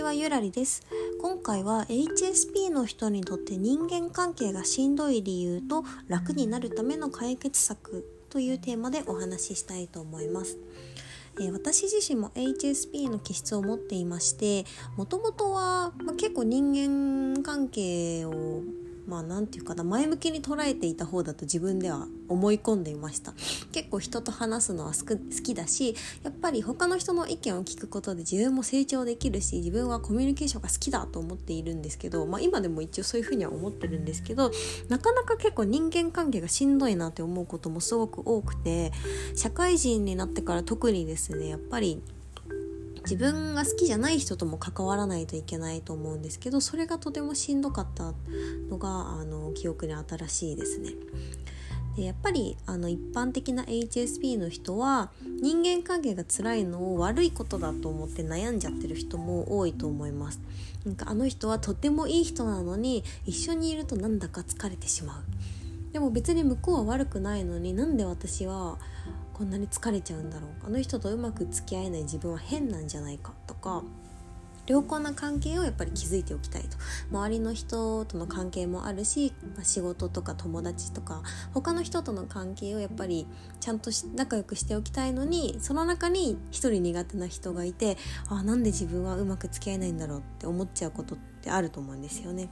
ちはゆらりです。今回は HSP の人にとって人間関係がしんどい理由と楽になるための解決策というテーマでお話ししたいと思います。えー、私自身も HSP の気質を持っていましてもともとは、まあ、結構人間関係をまあ何て言うかな前向きに捉えていた方だと自分では思い込んでいました。結構人と話すのは好きだしやっぱり他の人の意見を聞くことで自分も成長できるし自分はコミュニケーションが好きだと思っているんですけど、まあ、今でも一応そういうふうには思ってるんですけどなかなか結構人間関係がしんどいなって思うこともすごく多くて社会人になってから特にですねやっぱり自分が好きじゃない人とも関わらないといけないと思うんですけどそれがとてもしんどかったのがあの記憶に新しいですね。でやっぱりあの一般的な HSP の人は人間関係が辛いのを悪いことだと思って悩んじゃってる人も多いと思いますなんかあの人はとてもいい人なのに一緒にいるとなんだか疲れてしまうでも別に向こうは悪くないのになんで私はこんなに疲れちゃうんだろうあの人とうまく付き合えない自分は変なんじゃないかとか。良好な関係をやっぱり築いておきたいと。周りの人との関係もあるし、まあ、仕事とか友達とか他の人との関係をやっぱりちゃんと仲良くしておきたいのにその中に一人苦手な人がいてあなんで自分はうまく付き合えないんだろうって思っちゃうことってあると思うんですよね。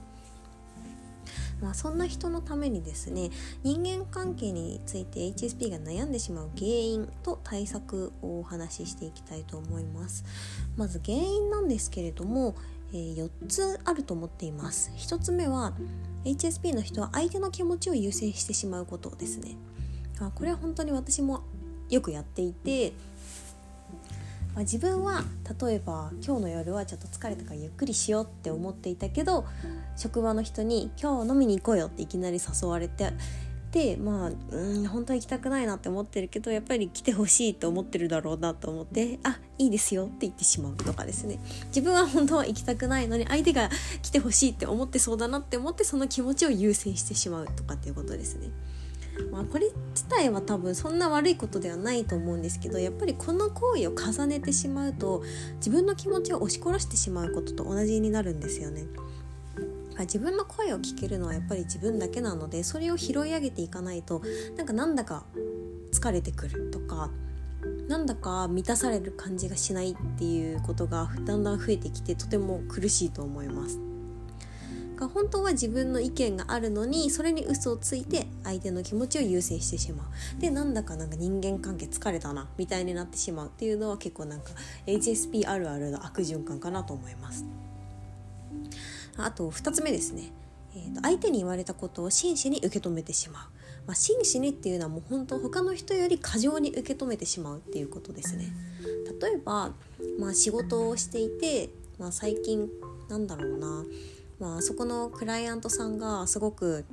まあ、そんな人のためにですね人間関係について HSP が悩んでしまう原因と対策をお話ししていきたいと思います。まず原因なんですけれども、えー、4つあると思っています。1つ目は HSP の人は相手の気持ちを優先してしまうことですね。あこれは本当に私もよくやっていてまあ、自分は例えば今日の夜はちょっと疲れたからゆっくりしようって思っていたけど職場の人に「今日飲みに行こうよ」っていきなり誘われてでまあうん本当は行きたくないなって思ってるけどやっぱり来てほしいと思ってるだろうなと思って「あいいですよ」って言ってしまうとかですね自分は本当は行きたくないのに相手が来てほしいって思ってそうだなって思ってその気持ちを優先してしまうとかっていうことですね。まあ、これ自体は多分そんな悪いことではないと思うんですけどやっぱりこの行為を重ねてしまうと自分の気持ちを押し殺してしまうことと同じになるんですよね。自分の声を聞けるのはやっぱり自分だけなのでそれを拾い上げていかないとなんかなんだか疲れてくるとかなんだか満たされる感じがしないっていうことがだんだん増えてきてとても苦しいと思います。が本当は自分の意見があるのにそれに嘘をついて相手の気持ちを優先してしまう。でなんだかなんか人間関係疲れたなみたいになってしまうっていうのは結構なんか HSP あるあるの悪循環かなと思います。あと2つ目ですね、えー、と相手に言われたことを真摯に受け止めてしまう。まあ、真摯にっていうのはもう本当他の人より過剰に受け止めてしまうっていうことですね。例えば、まあ、仕事をしていて、まあ、最近なんだろうな。まあそこのクライアントさんがすごく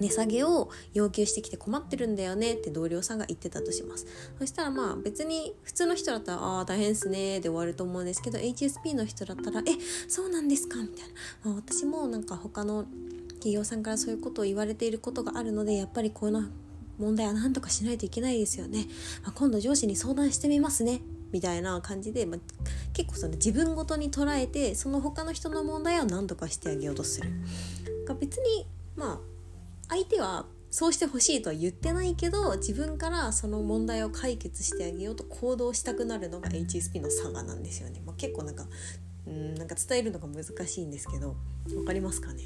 値下げを要求してきて困ってるんだよねって同僚さんが言ってたとします。そしたらまあ別に普通の人だったら「ああ大変っすね」で終わると思うんですけど HSP の人だったら「えそうなんですか?」みたいな、まあ、私もなんか他の企業さんからそういうことを言われていることがあるのでやっぱりこの問題は何とかしないといけないですよね、まあ、今度上司に相談してみますね。みたいな感じで、まあ、結構その自分ごとに捉えてその他の人の問題を何とかしてあげようとする。が別にまあ相手はそうしてほしいとは言ってないけど自分からその問題を解決してあげようと行動したくなるのが HSP の差がなんですよね。まあ、結構なんかうんなんか伝えるのが難しいんですけど分かりますかね？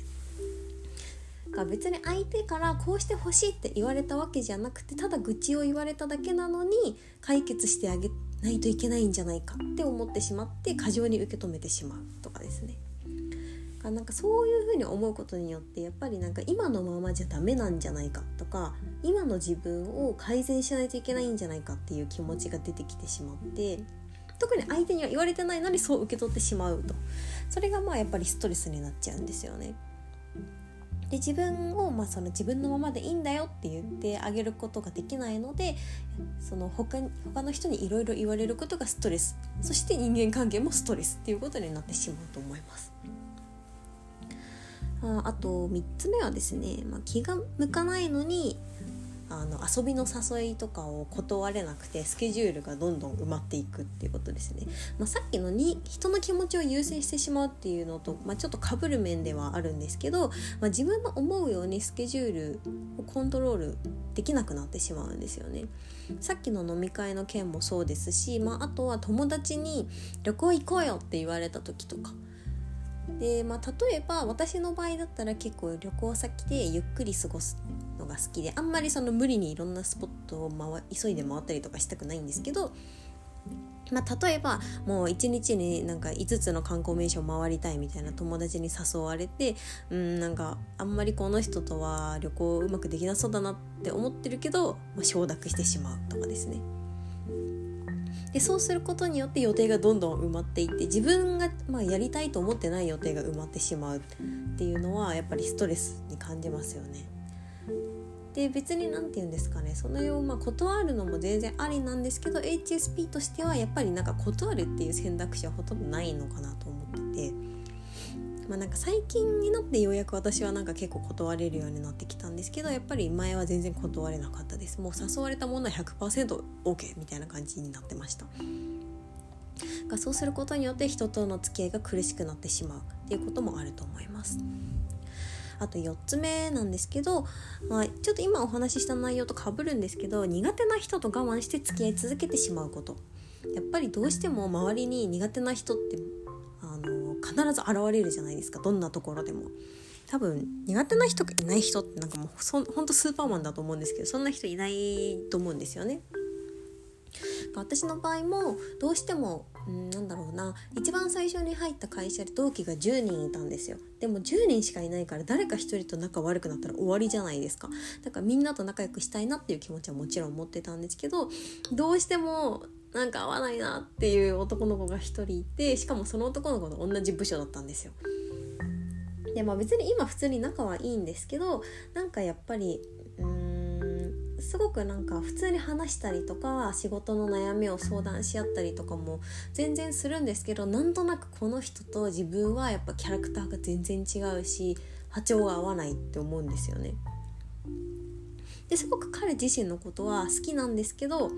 が別に相手からこうしてほしいって言われたわけじゃなくてただ愚痴を言われただけなのに解決してあげないといけないんじゃないかって思ってしまって過剰に受け止めてしまうとかですね。なんかそういうふうに思うことによってやっぱりなんか今のままじゃダメなんじゃないかとか今の自分を改善しないといけないんじゃないかっていう気持ちが出てきてしまって特に相手には言われてないのにそう受け取ってしまうとそれがまあやっぱりストレスになっちゃうんですよね。で自分を、まあ、その自分のままでいいんだよって言ってあげることができないのでその他他の人にいろいろ言われることがストレスそして人間関係もストレスっていうことになってしまうと思います。ああと3つ目はですね、まあ、気が向かないのにあの遊びの誘いとかを断れなくてスケジュールがどんどん埋まっていくっていうことですね、まあ、さっきのに人の気持ちを優先してしまうっていうのと、まあ、ちょっとかぶる面ではあるんですけど、まあ、自分の思うようにスケジュールをコントロールできなくなってしまうんですよね。さっきの飲み会の件もそうですし、まあ、あとは友達に旅行行こうよって言われた時とかで、まあ、例えば私の場合だったら結構旅行先でゆっくり過ごすのが好きであんまりその無理にいろんなスポットを回急いで回ったりとかしたくないんですけど、まあ、例えばもう一日になんか5つの観光名所を回りたいみたいな友達に誘われてうんなんかあんまりこの人とは旅行うまくできなそうだなって思ってるけど、まあ、承諾してしまうとかですね。でそうすることによって予定がどんどん埋まっていって自分が、まあ、やりたいと思ってない予定が埋まってしまうっていうのはやっぱりストレスに感じますよね。で別に何て言うんですかねそのようまあ断るのも全然ありなんですけど HSP としてはやっぱりなんか断るっていう選択肢はほとんどないのかなと思ってて。まあ、なんか最近になってようやく私はなんか結構断れるようになってきたんですけどやっぱり前は全然断れなかったです。もう誘われたものは 100%OK みたいな感じになってました。がそうすることによって人との付き合いが苦しくなってしまうっていうこともあると思います。あと4つ目なんですけど、まあ、ちょっと今お話しした内容とかぶるんですけど苦手な人と我慢して付き合い続けてしまうこと。やっぱりどうしても周りに苦手な人って必ず現れるじゃないですかどんなところでも。多分苦手な人いない人ってなんかもうそほんとスーパーマンだと思うんですけどそんな人いないと思うんですよね。私の場合もどうしてもんなんだろうな一番最初に入った会社で同期が10人いたんですよでも10人しかいないから誰か1人と仲悪くなったら終わりじゃないですかだからみんなと仲良くしたいなっていう気持ちはもちろん持ってたんですけどどうしてもなんか合わないなっていう男の子が1人いてしかもその男の子と同じ部署だったんですよ。でまあ別に今普通に仲はいいんですけどなんかやっぱりうんすごくなんか普通に話したりとか仕事の悩みを相談し合ったりとかも全然するんですけどなんとなくこの人と自分はやっぱキャラクターが全然違うし波長が合わないって思うんですよね。ですごく彼自身のことは好きなんですけど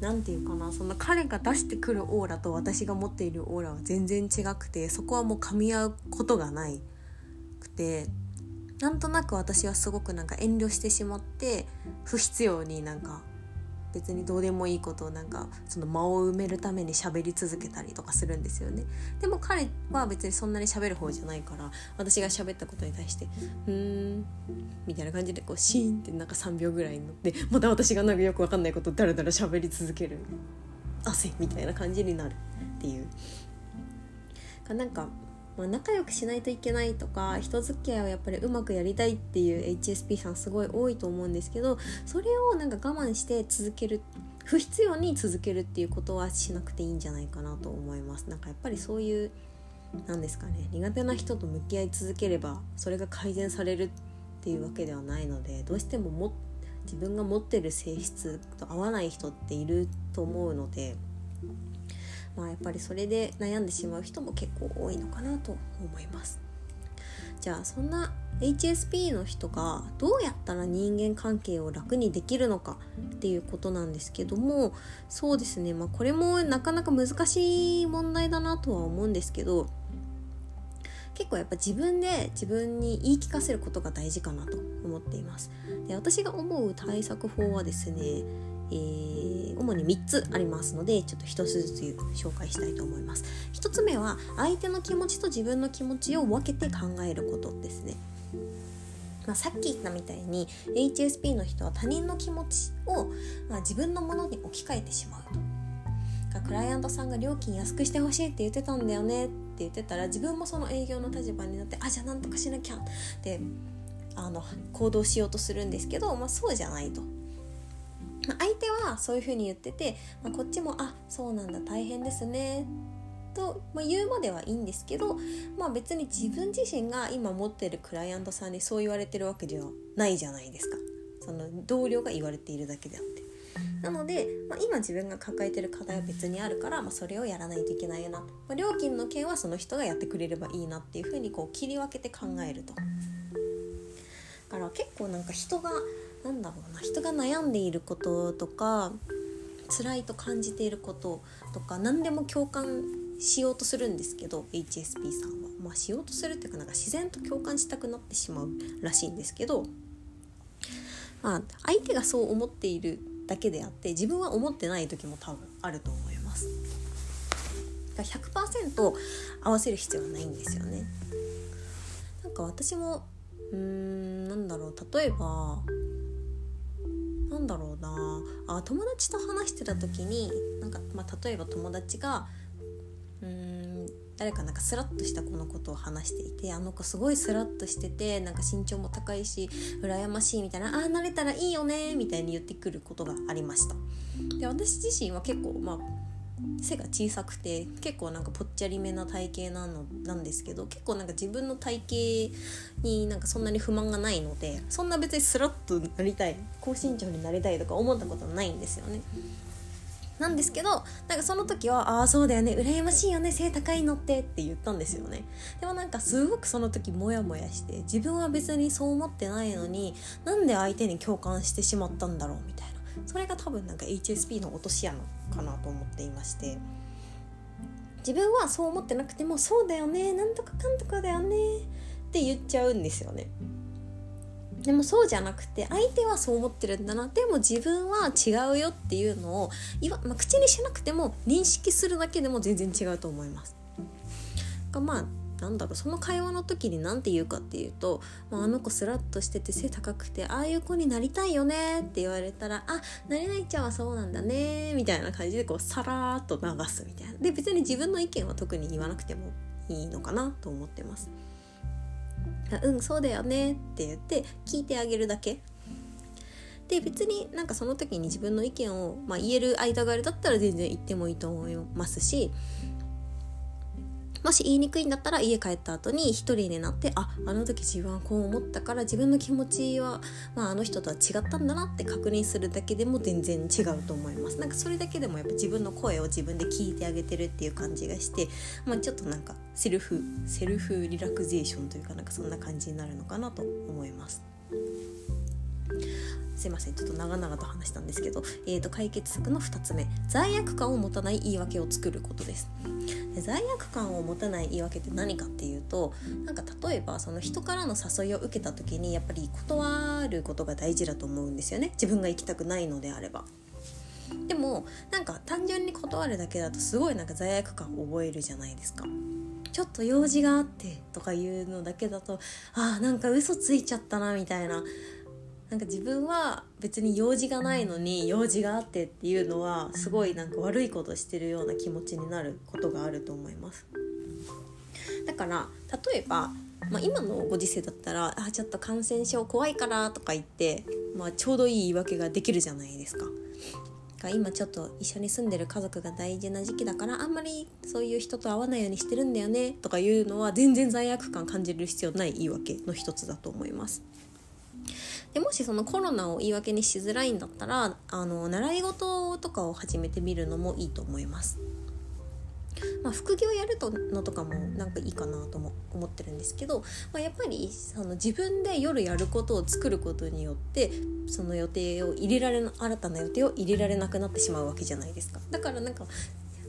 何て言うかなその彼が出してくるオーラと私が持っているオーラは全然違くてそこはもう噛み合うことがないくてなんとなく私はすごくなんか遠慮してしまって不必要になんか別にどうでもいいことをなんかその間を埋めるために喋り続けたりとかするんですよね。でも彼は別にそんなに喋る方じゃないから私が喋ったことに対して「うーん」みたいな感じでこうシーンってなんか3秒ぐらいに乗ってまた私がなんかよく分かんないことをだらだら喋り続ける汗みたいな感じになるっていう。なんかまあ、仲良くしないといけないとか人付き合いをやっぱりうまくやりたいっていう HSP さんすごい多いと思うんですけどそれをなんか我慢して続ける不必要に続けるっていうことはしなくていいんじゃないかなと思います。なんかやっぱりそういうなんですかね苦手な人と向き合い続ければそれが改善されるっていうわけではないのでどうしてもも自分が持ってる性質と合わない人っていると思うのでまあ、やっぱりそれで悩んでしまう人も結構多いのかなと思います。じゃあそんな HSP の人がどうやったら人間関係を楽にできるのかっていうことなんですけどもそうですねまあこれもなかなか難しい問題だなとは思うんですけど結構やっぱ自分で自分に言い聞かせることが大事かなと思っていますで私が思う対策法はですねえー、主に3つありますのでちょっと1つずつ紹介したいと思います。1つ目は相手の気持ちと自分の気持ちを分けて考えることですね。まあ、さっき言ったみたいに HSP の人は他人の気持ちを、まあ、自分のものに置き換えてしまうと。クライアントさんが料金安くしてほしいって言ってたんだよねって言ってたら自分もその営業の立場になってあじゃあなんとかしなきゃってあの行動しようとするんですけど、まあ、そうじゃないと、相手はそういうふうに言ってて、まあ、こっちも「あそうなんだ大変ですね」と、まあ、言うまではいいんですけど、まあ、別に自分自身が今持ってるクライアントさんにそう言われてるわけではないじゃないですかその同僚が言われているだけであって。なので、まあ、今自分が抱えてる課題は別にあるから、まあ、それをやらないといけないよな、まあ、料金の件はその人がやってくれればいいなっていうふうにこう切り分けて考えると。だから結構なんか人がなんだろうな人が悩んでいることとか辛いと感じていることとか何でも共感しようとするんですけど HSP さんは。まあ、しようとするっていうかなんか自然と共感したくなってしまうらしいんですけど、まあ、相手がそう思っているだけであって自分は思ってない時も多分あると思います。だから100%合わせる必要はないんですよね。なんか私もうーんなんだろう例えばなんだろうな。あ友達と話してた時になんか、まあ、例えば友達がうーん誰かなんかスラッとした子のことを話していてあの子すごいスラッとしててなんか身長も高いし羨ましいみたいなああ慣れたらいいよねみたいに言ってくることがありました。で私自身は結構まあ背が小さくて結構なんかぽっちゃりめな体型なのなんですけど結構なんか自分の体型になんかそんなに不満がないのでそんな別にスラッとなりたい高身長になりたいとか思ったことはないんですよね。なんですけどなんかその時は「ああそうだよね羨ましいよね背高いのって」って言ったんですよねでもなんかすごくその時モヤモヤして自分は別にそう思ってないのになんで相手に共感してしまったんだろうみたいなそれが多分なんか HSP の落とし穴かなと思っていまして自分はそう思ってなくてもそうだよねなんとかかんとかだよねって言っちゃうんですよねでもそうじゃなくて相手はそう思ってるんだなでも自分は違うよっていうのをいわ、まあ、口にしなくても認識するだけでも全然違うと思います。がまあなんだろうその会話の時に何て言うかっていうと、まあ、あの子スラッとしてて背高くてああいう子になりたいよねって言われたらあなれないちゃんはそうなんだねみたいな感じでこうさらっと流すみたいな。で別に自分の意見は特に言わなくてもいいのかなと思ってます。うんそうだよねって言って聞いてあげるだけ。で別になんかその時に自分の意見を、まあ、言える間柄だったら全然言ってもいいと思いますしもし言いにくいんだったら家帰った後に一人になってああの時自分はこう思ったから自分の気持ちは、まあ、あの人とは違ったんだなって確認するだけでも全然違うと思いますなんかそれだけでもやっぱ自分の声を自分で聞いてあげてるっていう感じがして、まあ、ちょっとなんかセルフセルフリラクゼーションというかなんかそんな感じになるのかなと思います。すいません。ちょっと長々と話したんですけど、えー、と解決策の2つ目。罪悪感を持たない言い訳を作ることです。で罪悪感を持たない言い訳って何かっていうとなんか例えばその人からの誘いを受けた時にやっぱり断ることが大事だと思うんですよね。自分が行きたくないのであれば。でもなんか単純に断るだけだとすごいなんか罪悪感を覚えるじゃないですか。ちょっと用事があってとかいうのだけだとあーなんか嘘ついちゃったなみたいな。なんか自分は別に用事がないのに用事があってっていうのはすごいなんか悪いことしてるような気持ちになることがあると思います。だから例えば、まあ、今のご時世だったらあちょっと感染症怖いからとか言って、まあ、ちょうどいい言い訳ができるじゃないですか。今ちょっと一緒に住んでる家族が大事な時期だからあんまりそういう人と会わないようにしてるんだよねとかいうのは全然罪悪感感じる必要ない言い訳の一つだと思います。でもしそのコロナを言い訳にしづらいんだったらあの習い事とかを始めてみるのもいいと思います。まあ、副業やるとのとかもなんかいいかなとも思ってるんですけど、まあ、やっぱりその自分で夜やることを作ることによってその予定を入れられ新たな予定を入れられなくなってしまうわけじゃないですかだからなんか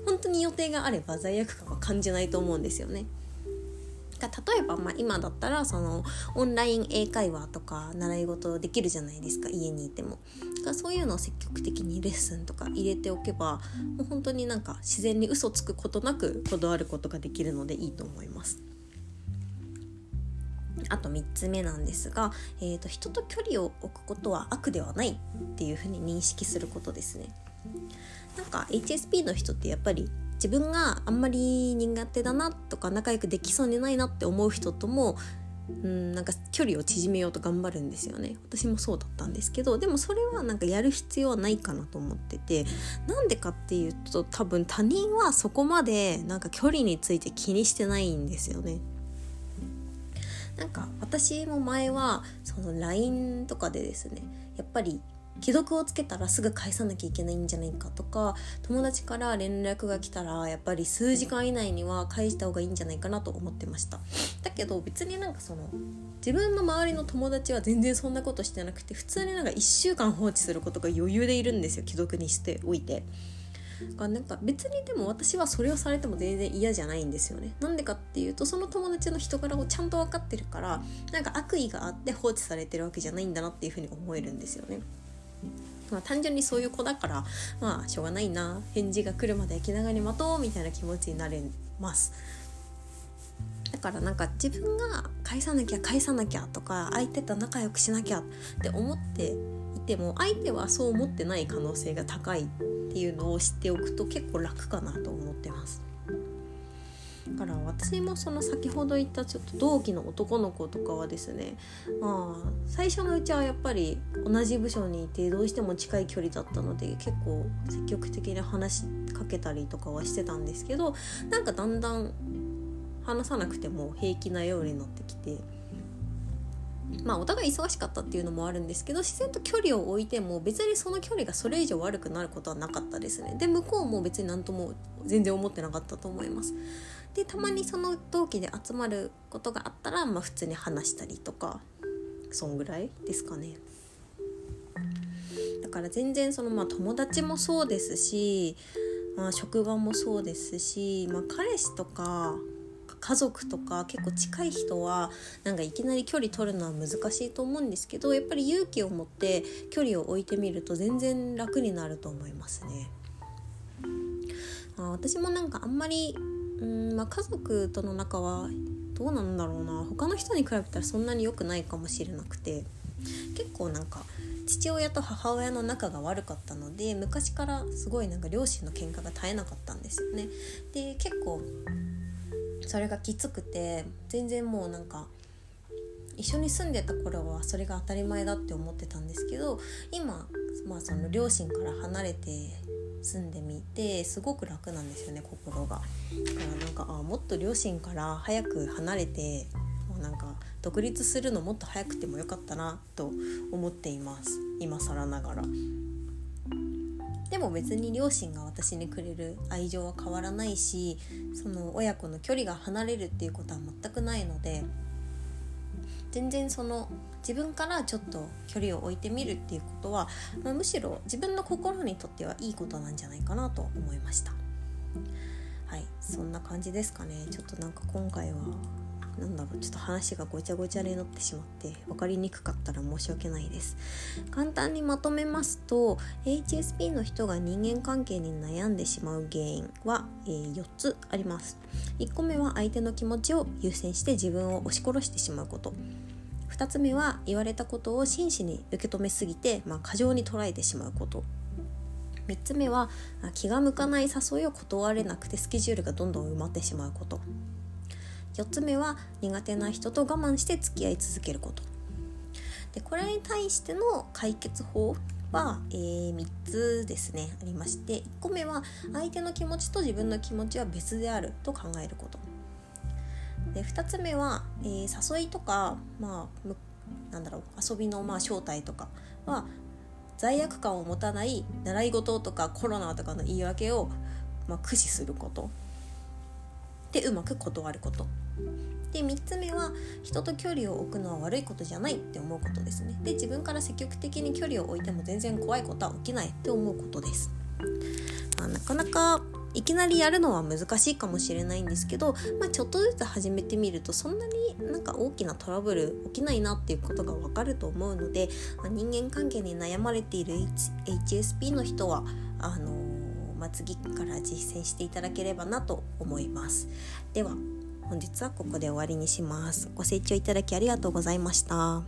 本当に予定があれば罪悪感は感じないと思うんですよね。例えば、まあ、今だったらそのオンライン英会話とか習い事できるじゃないですか家にいても。だそういうのを積極的にレッスンとか入れておけばもう本当になんか自然に嘘つくことなく断ることができるのでいいと思います。あと3つ目なんですが、えーと、と人と距離を置くことは悪ではないっていうふうに認識することですね。なんか HSP の人ってやっぱり自分があんまり苦手だなとか仲良くできそうにないなって思う人ともうんなんか距離を縮めようと頑張るんですよね。私もそうだったんですけどでもそれはなんかやる必要はないかなと思っててなんでかっていうと多分他人はそこまでなんか距離について気にしてないんですよね。なんか私も前はその LINE とかでですねやっぱり既読をつけたらすぐ返さなきゃいけないんじゃないかとか友達から連絡が来たらやっぱり数時間以内には返した方がいいんじゃないかなと思ってました。だけど別になんかその自分の周りの友達は全然そんなことしてなくて普通になんか1週間放置することが余裕でいるんですよ既読にしておいて。がなんか別にでも私はそれをされても全然嫌じゃないんですよね。なんでかっていうとその友達の人柄をちゃんと分かってるからなんか悪意があって放置されてるわけじゃないんだなっていうふうに思えるんですよね。まあ、単純にそういう子だからまあしょうがないな返事が来るまで気長に待とうみたいな気持ちになれますだからなんか自分が返さなきゃ返さなきゃとか相手と仲良くしなきゃって思っていても相手はそう思ってない可能性が高いっていうのを知っておくと結構楽かなと思ってます。だから私もその先ほど言ったちょっと同期の男の子とかはですねまあ最初のうちはやっぱり同じ部署にいてどうしても近い距離だったので結構積極的に話しかけたりとかはしてたんですけどなんかだんだん話さなくても平気なようになってきて。まあお互い忙しかったっていうのもあるんですけど自然と距離を置いても別にその距離がそれ以上悪くなることはなかったですねで向こうも別に何とも全然思ってなかったと思いますでたまにその同期で集まることがあったら、まあ、普通に話したりとかそんぐらいですかねだから全然そのまあ友達もそうですし、まあ、職場もそうですし、まあ、彼氏とか家族とか結構近い人はなんかいきなり距離取るのは難しいと思うんですけどやっぱり勇気を持って距離を置いてみると全然楽になると思いますね。あ私もなんかあんまりうんまあ家族との仲はどうなんだろうな他の人に比べたらそんなに良くないかもしれなくて結構なんか父親と母親の仲が悪かったので昔からすごいなんか両親の喧嘩が絶えなかったんですよね。で結構それがきつくて全然もうなんか一緒に住んでた頃はそれが当たり前だって思ってたんですけど今、まあ、その両親から離れて住んでみてすごく楽なんですよね心が。だからなんかあもっと両親から早く離れてもうなんか独立するのもっと早くてもよかったなと思っています今更ながら。でも別に両親が私にくれる愛情は変わらないしその親子の距離が離れるっていうことは全くないので全然その自分からちょっと距離を置いてみるっていうことは、まあ、むしろ自分の心にとってはいいことなんじゃないかなと思いました。はいそんな感じですかね。ちょっとなんか今回はなんだろうちょっと話がごちゃごちゃになってしまって分かりにくかったら申し訳ないです。簡単にまとめますと HSP の人が人間関係に悩んでしまう原因は、えー、4つあります。1個目は相手の気持ちを優先して自分を押し殺してしまうこと。2つ目は言われたことを真摯に受け止めすぎて、まあ、過剰に捉えてしまうこと。3つ目は気が向かない誘いを断れなくてスケジュールがどんどん埋まってしまうこと。4つ目は苦手な人と我慢して付き合い続けること。でこれに対しての解決法は、えー、3つですね。ありまして1個目は相手の気持ちと自分の気持ちは別であると考えること。で2つ目は、えー、誘いとか、まあ、なんだろう遊びのまあ正体とかは罪悪感を持たない習い事とかコロナとかの言い訳を、まあ、駆使すること。でうまく断ること。で3つ目は人と距離を置くのは悪いことじゃないって思うことですね。で自分から積極的に距離を置いても全然怖いことは起きないって思うことです、まあ、なかなかいきなりやるのは難しいかもしれないんですけど、まあ、ちょっとずつ始めてみるとそんなになんか大きなトラブル起きないなっていうことがわかると思うので、まあ、人間関係に悩まれている HSP の人はあのー、まあ、次から実践していただければなと思います。では本日はここで終わりにします。ご清聴いただきありがとうございました。